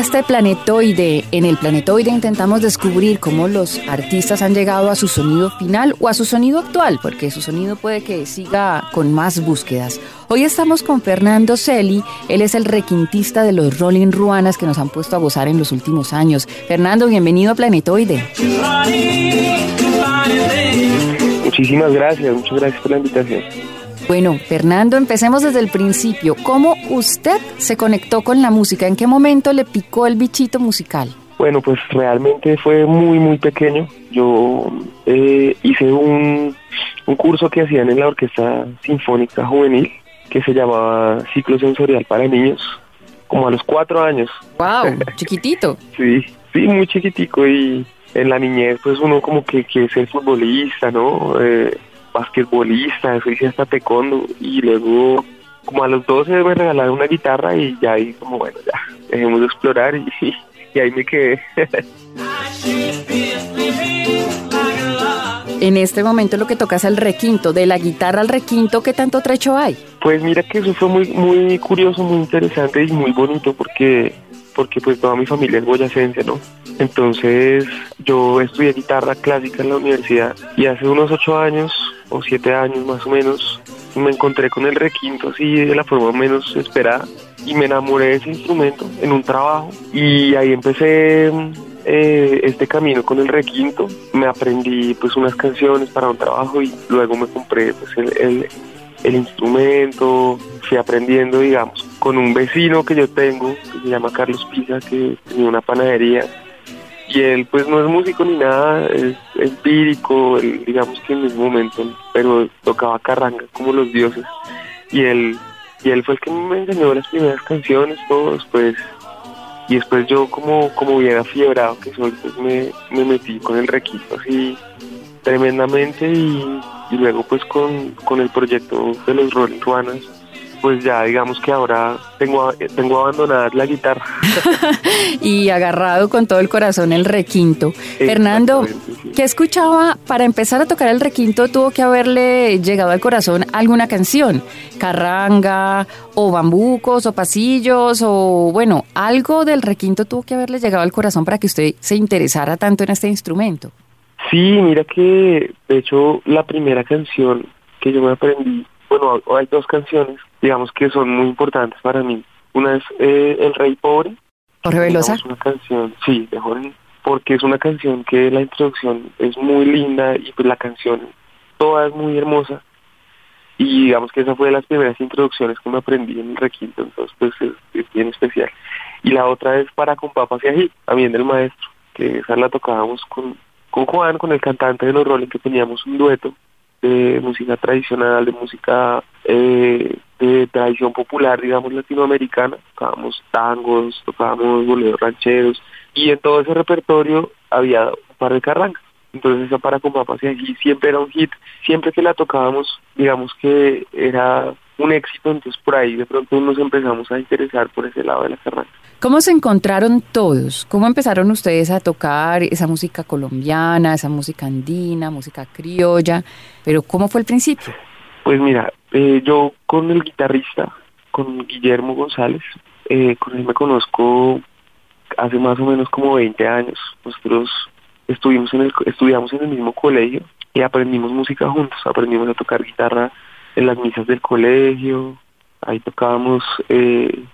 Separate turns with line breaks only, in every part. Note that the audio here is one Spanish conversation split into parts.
Este planetoide. En el planetoide intentamos descubrir cómo los artistas han llegado a su sonido final o a su sonido actual, porque su sonido puede que siga con más búsquedas. Hoy estamos con Fernando Celi, él es el requintista de los Rolling Ruanas que nos han puesto a gozar en los últimos años. Fernando, bienvenido a Planetoide.
Muchísimas gracias, muchas gracias por la invitación.
Bueno, Fernando, empecemos desde el principio. ¿Cómo usted se conectó con la música? ¿En qué momento le picó el bichito musical?
Bueno, pues realmente fue muy, muy pequeño. Yo eh, hice un, un curso que hacían en la Orquesta Sinfónica Juvenil que se llamaba Ciclo Sensorial para Niños, como a los cuatro años.
¡Wow! Chiquitito.
sí, sí, muy chiquitico y en la niñez pues uno como que quiere ser futbolista, ¿no? Eh, basquetbolista, eso hice hasta taekwondo y luego como a los 12 me regalaron una guitarra y ya ahí como bueno, ya dejemos de explorar y, y ahí me quedé.
En este momento lo que toca es el requinto, de la guitarra al requinto, ¿qué tanto trecho hay?
Pues mira que eso fue muy muy curioso, muy interesante y muy bonito porque porque pues toda mi familia es boyacense, ¿no? Entonces yo estudié guitarra clásica en la universidad y hace unos ocho años o siete años más o menos me encontré con el requinto así de la forma menos esperada y me enamoré de ese instrumento en un trabajo y ahí empecé eh, este camino con el requinto. Me aprendí pues unas canciones para un trabajo y luego me compré pues el, el, instrumento. Fui aprendiendo digamos con un vecino que yo tengo que se llama Carlos Pisa que tenía una panadería y él pues no es músico ni nada, es empírico, digamos que en ese momento, pero tocaba carranga como los dioses. Y él y él fue el que me enseñó las primeras canciones, todos pues y después yo como como bien afiebrado que soy pues me, me metí con el requisito así tremendamente y, y luego pues con, con el proyecto de los Rolling Ruanas pues ya digamos que ahora tengo, tengo abandonada la guitarra.
y agarrado con todo el corazón el requinto. Fernando, ¿qué escuchaba? Para empezar a tocar el requinto tuvo que haberle llegado al corazón alguna canción, carranga o bambucos o pasillos o bueno, algo del requinto tuvo que haberle llegado al corazón para que usted se interesara tanto en este instrumento.
Sí, mira que de hecho la primera canción que yo me aprendí bueno, hay dos canciones, digamos que son muy importantes para mí. Una es eh, El Rey Pobre.
Jorge Velosa.
una canción, sí, de Jorge, porque es una canción que la introducción es muy linda y pues la canción toda es muy hermosa. Y digamos que esa fue de las primeras introducciones que me aprendí en el requinto, entonces pues es, bien especial. Y la otra es Para con Papas y Ají, también del maestro, que esa la tocábamos con, con Juan, con el cantante de los Rolling, que teníamos un dueto de música tradicional, de música eh, de tradición popular, digamos, latinoamericana. Tocábamos tangos, tocábamos boleros rancheros y en todo ese repertorio había un par de carrancas. Entonces esa para con papas y siempre era un hit. Siempre que la tocábamos, digamos que era un éxito, entonces por ahí de pronto nos empezamos a interesar por ese lado de la carranca.
¿Cómo se encontraron todos? ¿Cómo empezaron ustedes a tocar esa música colombiana, esa música andina, música criolla? Pero ¿cómo fue el principio?
Pues mira, eh, yo con el guitarrista, con Guillermo González, eh, con él me conozco hace más o menos como 20 años. Nosotros estuvimos en el, estudiamos en el mismo colegio y aprendimos música juntos, aprendimos a tocar guitarra en las misas del colegio, ahí tocábamos eh,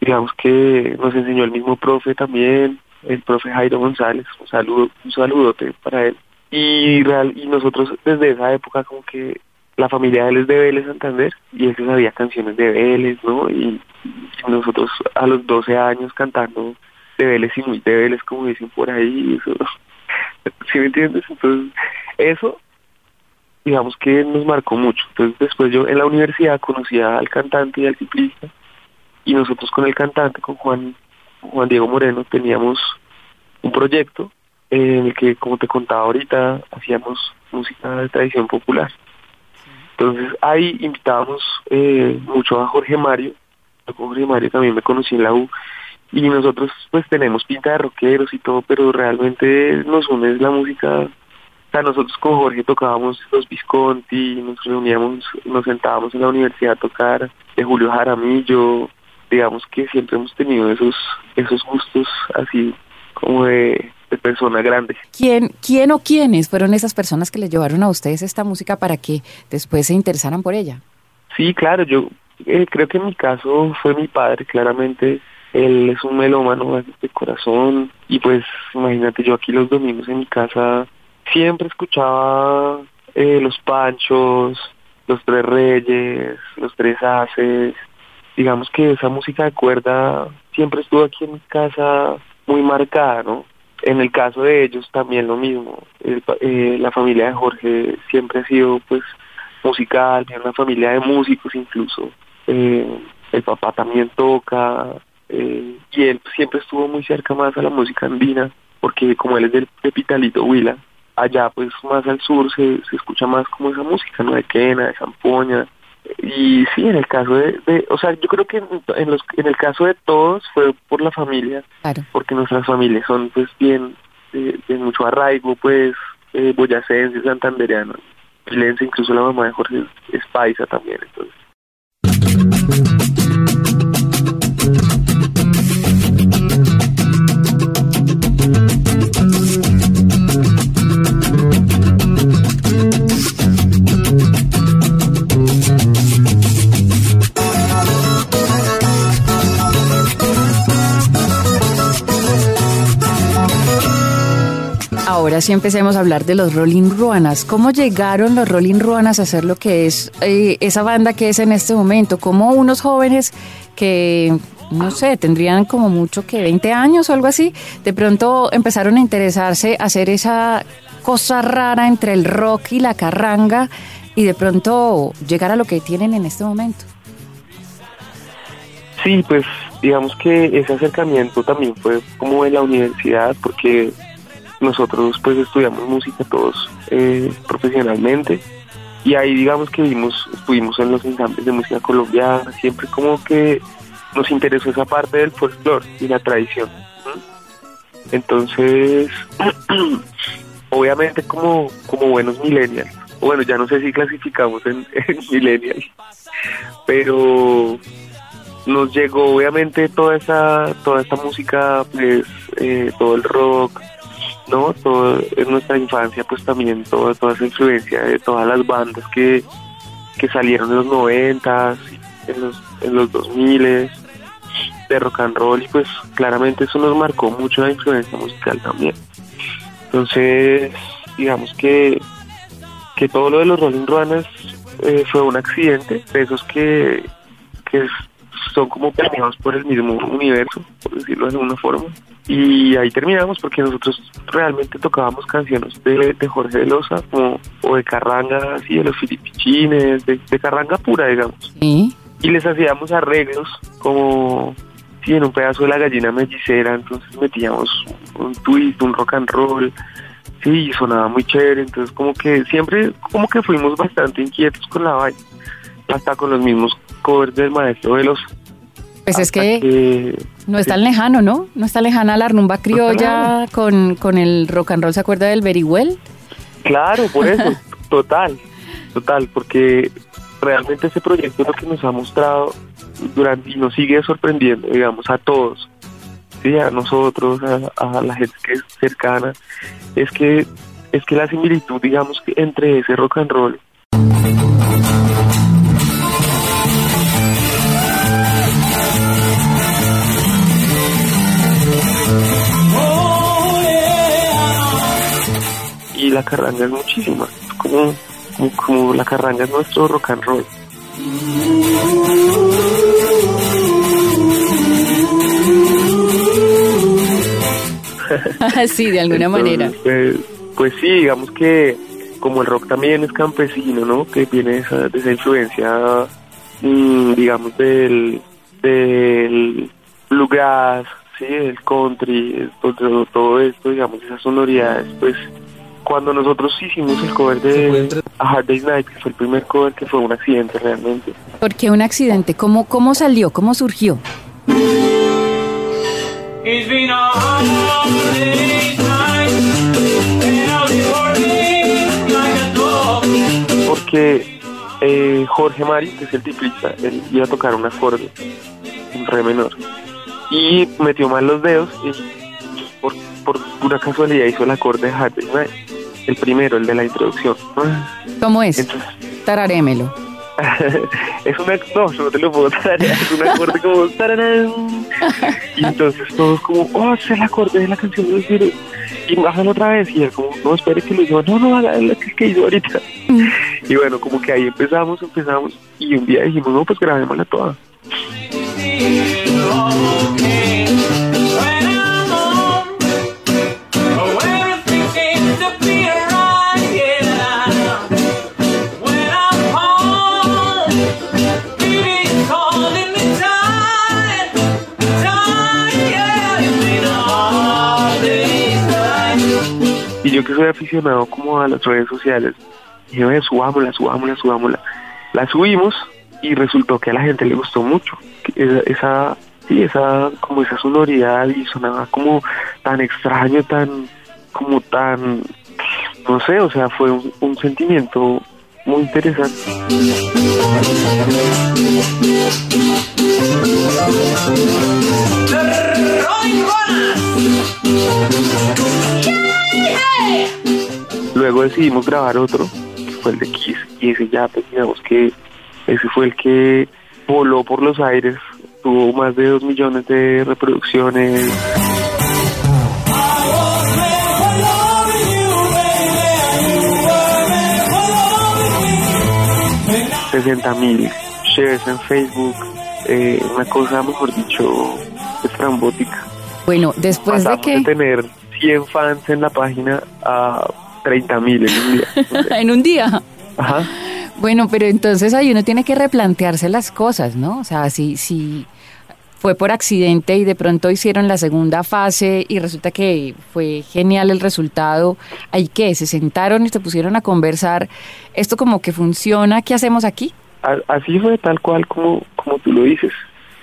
digamos que nos enseñó el mismo profe también, el profe Jairo González, un saludo, un saludote para él. Y real, y nosotros desde esa época como que la familia de él es de Vélez Santander y él sabía canciones de Vélez, ¿no? Y, nosotros a los 12 años cantando de Vélez y muy de Vélez, como dicen por ahí, eso, ¿sí me entiendes? Entonces, eso digamos que nos marcó mucho. Entonces después yo en la universidad conocía al cantante y al ciclista y nosotros con el cantante, con Juan, Juan Diego Moreno, teníamos un proyecto en el que, como te contaba ahorita, hacíamos música de tradición popular. Entonces ahí invitábamos eh, mucho a Jorge Mario, Jorge Mario también me conocí en la U, y nosotros pues tenemos pinta de rockeros y todo, pero realmente nos une la música. O sea, nosotros con Jorge tocábamos los Visconti, nos reuníamos, nos sentábamos en la universidad a tocar de Julio Jaramillo, digamos que siempre hemos tenido esos, esos gustos así como de, persona grande.
¿Quién, ¿Quién o quiénes fueron esas personas que le llevaron a ustedes esta música para que después se interesaran por ella?
Sí, claro, yo eh, creo que en mi caso fue mi padre, claramente él es un melómano de corazón y pues imagínate yo aquí los domingos en mi casa siempre escuchaba eh, los panchos, los tres reyes, los tres haces, digamos que esa música de cuerda siempre estuvo aquí en mi casa muy marcada, ¿no? En el caso de ellos también lo mismo. Eh, la familia de Jorge siempre ha sido pues musical, una familia de músicos incluso. Eh, el papá también toca eh, y él siempre estuvo muy cerca más a la música andina porque como él es del, de Pitalito Huila, allá pues más al sur se, se escucha más como esa música, ¿no? De quena, de zampoña, y sí, en el caso de, o sea, yo creo que en, los, en el caso de todos fue por la familia, porque nuestras familias son pues bien, de, mucho arraigo, pues, eh, boyacense, santandereano, pilense, incluso la mamá de Jorge es paisa también, entonces.
Ahora sí empecemos a hablar de los Rolling Ruanas. ¿Cómo llegaron los Rolling Ruanas a ser lo que es eh, esa banda que es en este momento? ¿Cómo unos jóvenes que, no sé, tendrían como mucho que 20 años o algo así, de pronto empezaron a interesarse a hacer esa cosa rara entre el rock y la carranga y de pronto llegar a lo que tienen en este momento?
Sí, pues digamos que ese acercamiento también fue como en la universidad, porque nosotros pues estudiamos música todos eh, profesionalmente y ahí digamos que vimos, estuvimos en los ensambles de música colombiana, siempre como que nos interesó esa parte del folclore y la tradición. Entonces, obviamente como, como buenos millennials, bueno, ya no sé si clasificamos en, en millennials, pero nos llegó obviamente toda esa toda esta música pues eh, todo el rock ¿no? Todo, en nuestra infancia, pues también toda, toda esa influencia de todas las bandas que, que salieron en los noventas, en los, en los 2000 de rock and roll y pues claramente eso nos marcó mucho la influencia musical también. Entonces, digamos que, que todo lo de los Rolling Ruanas eh, fue un accidente, de esos que, que son como premiados por el mismo universo, por decirlo de alguna forma. Y ahí terminamos porque nosotros realmente tocábamos canciones de, de Jorge de Loza como, o de carranga, así de los filipichines, de, carranga pura, digamos. Y les hacíamos arreglos como si en un pedazo de la gallina mellicera, entonces metíamos un twist, un rock and roll, sí, sonaba muy chévere, entonces como que siempre, como que fuimos bastante inquietos con la vaina, hasta con los mismos covers del maestro de los
pues es que, no es tan lejano, ¿no? No está lejana la rumba criolla con, con el rock and roll, ¿se acuerda del Very Well?
Claro, por eso, total, total, porque realmente ese proyecto es lo que nos ha mostrado durante y nos sigue sorprendiendo, digamos, a todos, ¿sí? a nosotros, a, a, la gente que es cercana, es que es que la similitud, digamos, entre ese rock and roll y la carranga es muchísima, como, como, la carranga es nuestro rock and roll.
sí, de alguna manera.
Pues, pues, sí, digamos que como el rock también es campesino, ¿no? Que viene esa, de esa influencia, mm, digamos, del, del bluegrass, sí, del country, todo, todo esto, digamos, esas sonoridades, pues cuando nosotros hicimos el cover de A Hard Day's Night, que fue el primer cover que fue un accidente realmente.
¿Por qué un accidente? ¿Cómo, cómo salió? ¿Cómo surgió?
Porque eh, Jorge Mari, que es el tiplista, él iba a tocar un acorde, un re menor, y metió mal los dedos y por, por pura casualidad hizo el acorde de Hard Day's Night el primero, el de la introducción.
¿Cómo es? Tararémelo.
es una no, no te lo puedo tararear, es un acorde como tararán. y entonces todos como, oh, es el acorde de la canción de los virus. Y bájalo otra vez. Y él como, no, espere que lo diga, no, no, haga la que, que hizo ahorita. y bueno, como que ahí empezamos, empezamos. Y un día dijimos, no, pues grabémosla toda. Yo que soy aficionado como a las redes sociales, dije, subámosla, subámosla, subámosla. La subimos y resultó que a la gente le gustó mucho. Esa, esa sí, esa, como esa sonoridad y sonaba como tan extraño, tan, como tan, no sé, o sea, fue un sentimiento muy interesante. Luego decidimos grabar otro, que fue el de Kiss, y ese ya, pues digamos que ese fue el que voló por los aires, tuvo más de dos millones de reproducciones. ...60 mil shares en Facebook, eh, una cosa, mejor dicho, estrambótica.
Bueno, después de que...
de tener 100 fans en la página a 30 mil en un día.
en un día.
Ajá.
Bueno, pero entonces ahí uno tiene que replantearse las cosas, ¿no? O sea, si, si fue por accidente y de pronto hicieron la segunda fase y resulta que fue genial el resultado, ¿hay qué? ¿Se sentaron y se pusieron a conversar? ¿Esto como que funciona? ¿Qué hacemos aquí?
Así fue tal cual como, como tú lo dices.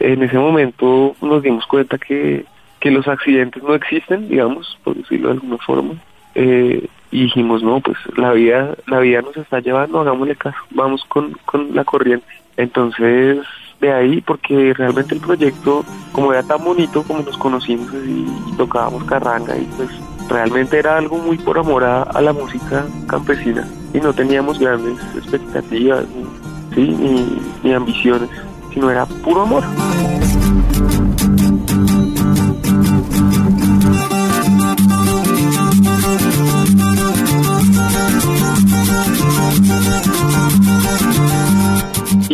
En ese momento nos dimos cuenta que, que los accidentes no existen, digamos, por decirlo de alguna forma. Eh, y dijimos, no, pues la vida, la vida nos está llevando, hagámosle caso, vamos con, con la corriente. Entonces, de ahí, porque realmente el proyecto, como era tan bonito, como nos conocimos y, tocábamos carranga, y pues realmente era algo muy por amor a, la música campesina, y no teníamos grandes expectativas, ¿sí? ni, ni ambiciones, sino era puro amor.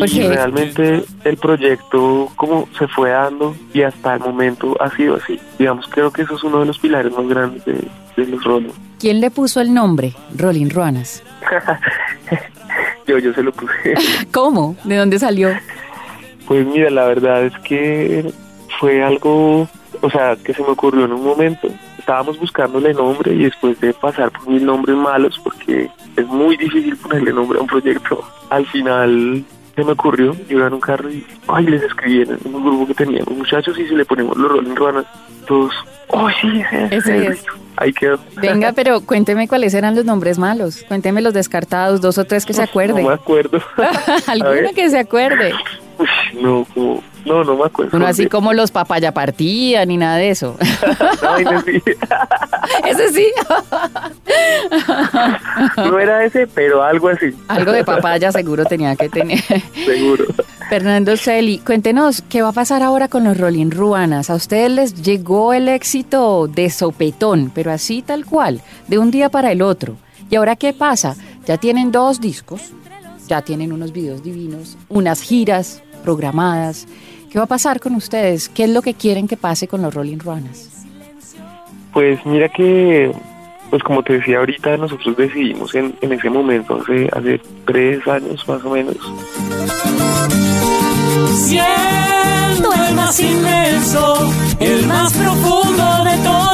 Y realmente el proyecto como se fue dando y hasta el momento ha sido así. Digamos, creo que eso es uno de los pilares más grandes de, los Rolling.
¿Quién le puso el nombre Rolling Ruanas?
yo, yo se lo puse.
¿Cómo? ¿De dónde salió?
Pues mira, la verdad es que fue algo, o sea, que se me ocurrió en un momento. Estábamos buscándole nombre y después de pasar por mil nombres malos, porque es muy difícil ponerle nombre a un proyecto, al final se me ocurrió, yo en un carro y ay, les escribí en un grupo que teníamos muchachos y si le ponemos los Rolling Ruanas, todos, oh sí, ese, es. Ahí quedó.
Venga, pero cuénteme cuáles eran los nombres malos. Cuénteme los descartados, dos o tres que se acuerde.
No me acuerdo.
Alguno que se acuerde.
no, no, no me acuerdo.
Uno así como los papaya partía ni nada de eso. no, ese sí. ese sí.
no era ese, pero algo así.
Algo de papaya seguro tenía que tener.
Seguro.
Fernando Celi, cuéntenos, ¿qué va a pasar ahora con los Rolling Ruanas? A ustedes les llegó el éxito de sopetón, pero así tal cual, de un día para el otro. ¿Y ahora qué pasa? Ya tienen dos discos, ya tienen unos videos divinos, unas giras programadas. ¿Qué va a pasar con ustedes? ¿Qué es lo que quieren que pase con los Rolling Ruanas?
Pues mira que, pues como te decía ahorita, nosotros decidimos en, en ese momento, hace, hace tres años más o menos.
Siendo más inmenso, el más profundo de todos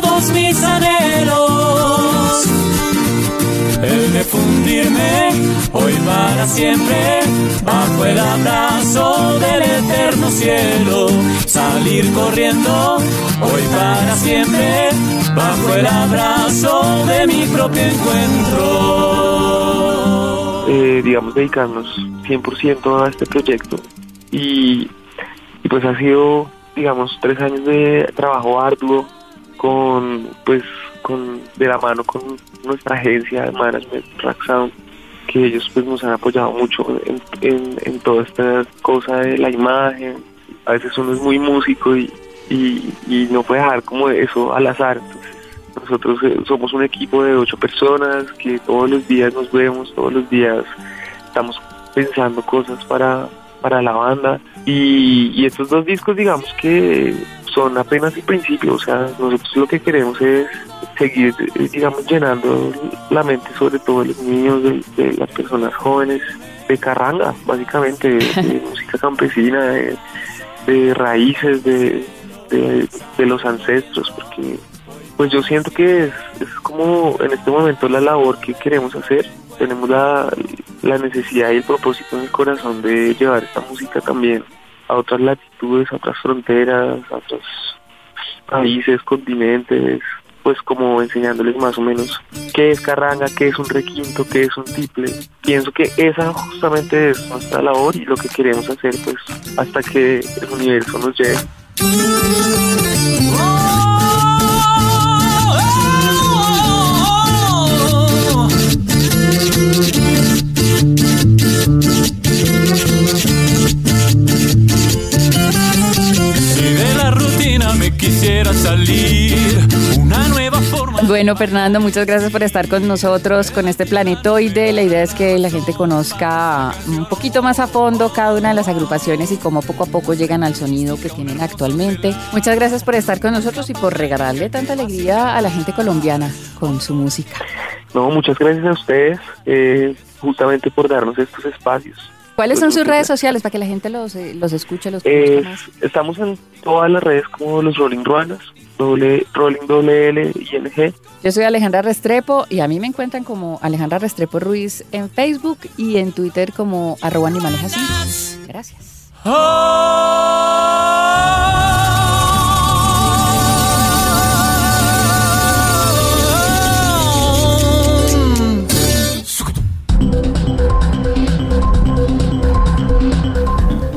hoy para siempre bajo el abrazo del eterno cielo. Salir corriendo hoy para siempre bajo el abrazo de mi propio encuentro.
Eh, digamos, dedicarnos 100% a este proyecto y pues ha sido, digamos, tres años de trabajo arduo con, pues, con, de la mano con nuestra agencia de management, Rack Sound, que ellos pues nos han apoyado mucho en, en, en toda esta cosa de la imagen. A veces uno es muy músico y, y, y no puede dejar como eso al azar. Entonces, nosotros eh, somos un equipo de ocho personas que todos los días nos vemos, todos los días estamos pensando cosas para, para la banda y, y estos dos discos digamos que son apenas el principio, o sea, nosotros lo que queremos es seguir, eh, digamos, llenando la mente sobre todo de los niños, de, de las personas jóvenes, de carranga, básicamente, de, de música campesina, de, de raíces, de los ancestros, porque pues yo siento que es, es como en este momento la labor que queremos hacer. Tenemos la, la necesidad y el propósito en el corazón de llevar esta música también a otras latitudes, a otras fronteras, a otros países, continentes, pues como enseñándoles más o menos qué es carranga, qué es un requinto, qué es un tiple. Pienso que esa justamente es nuestra labor y lo que queremos hacer pues hasta que el universo nos lleve.
Salir, una nueva forma.
Bueno, Fernando, muchas gracias por estar con nosotros con este planetoide. La idea es que la gente conozca un poquito más a fondo cada una de las agrupaciones y cómo poco a poco llegan al sonido que tienen actualmente. Muchas gracias por estar con nosotros y por regalarle tanta alegría a la gente colombiana con su música.
No, muchas gracias a ustedes eh, justamente por darnos estos espacios.
¿Cuáles
Pues
son sus
muchas
redes
gracias.
sociales para que la gente los, eh, los escuche, los
Eh,
más?
estamos en todas las redes como los Rolling Ruanas, doble, Rolling doble L y NG.
Yo soy Alejandra Restrepo y a mí me encuentran como Alejandra Restrepo Ruiz en Facebook y en Twitter como arroba animales así. Gracias.